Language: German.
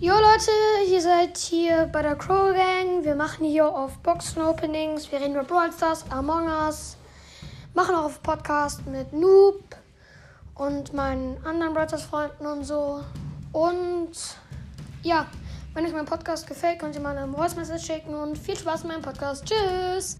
Jo Leute, ihr seid hier bei der Crow Gang. Wir machen hier auf Boxen Openings. Wir reden über Brawl Stars, Among Us. Machen auch auf Podcast mit Noob und meinen anderen Brawl Stars Freunden und so. Und ja, wenn euch mein Podcast gefällt, könnt ihr mal eine Voice Message schicken und viel Spaß mit meinem Podcast. Tschüss!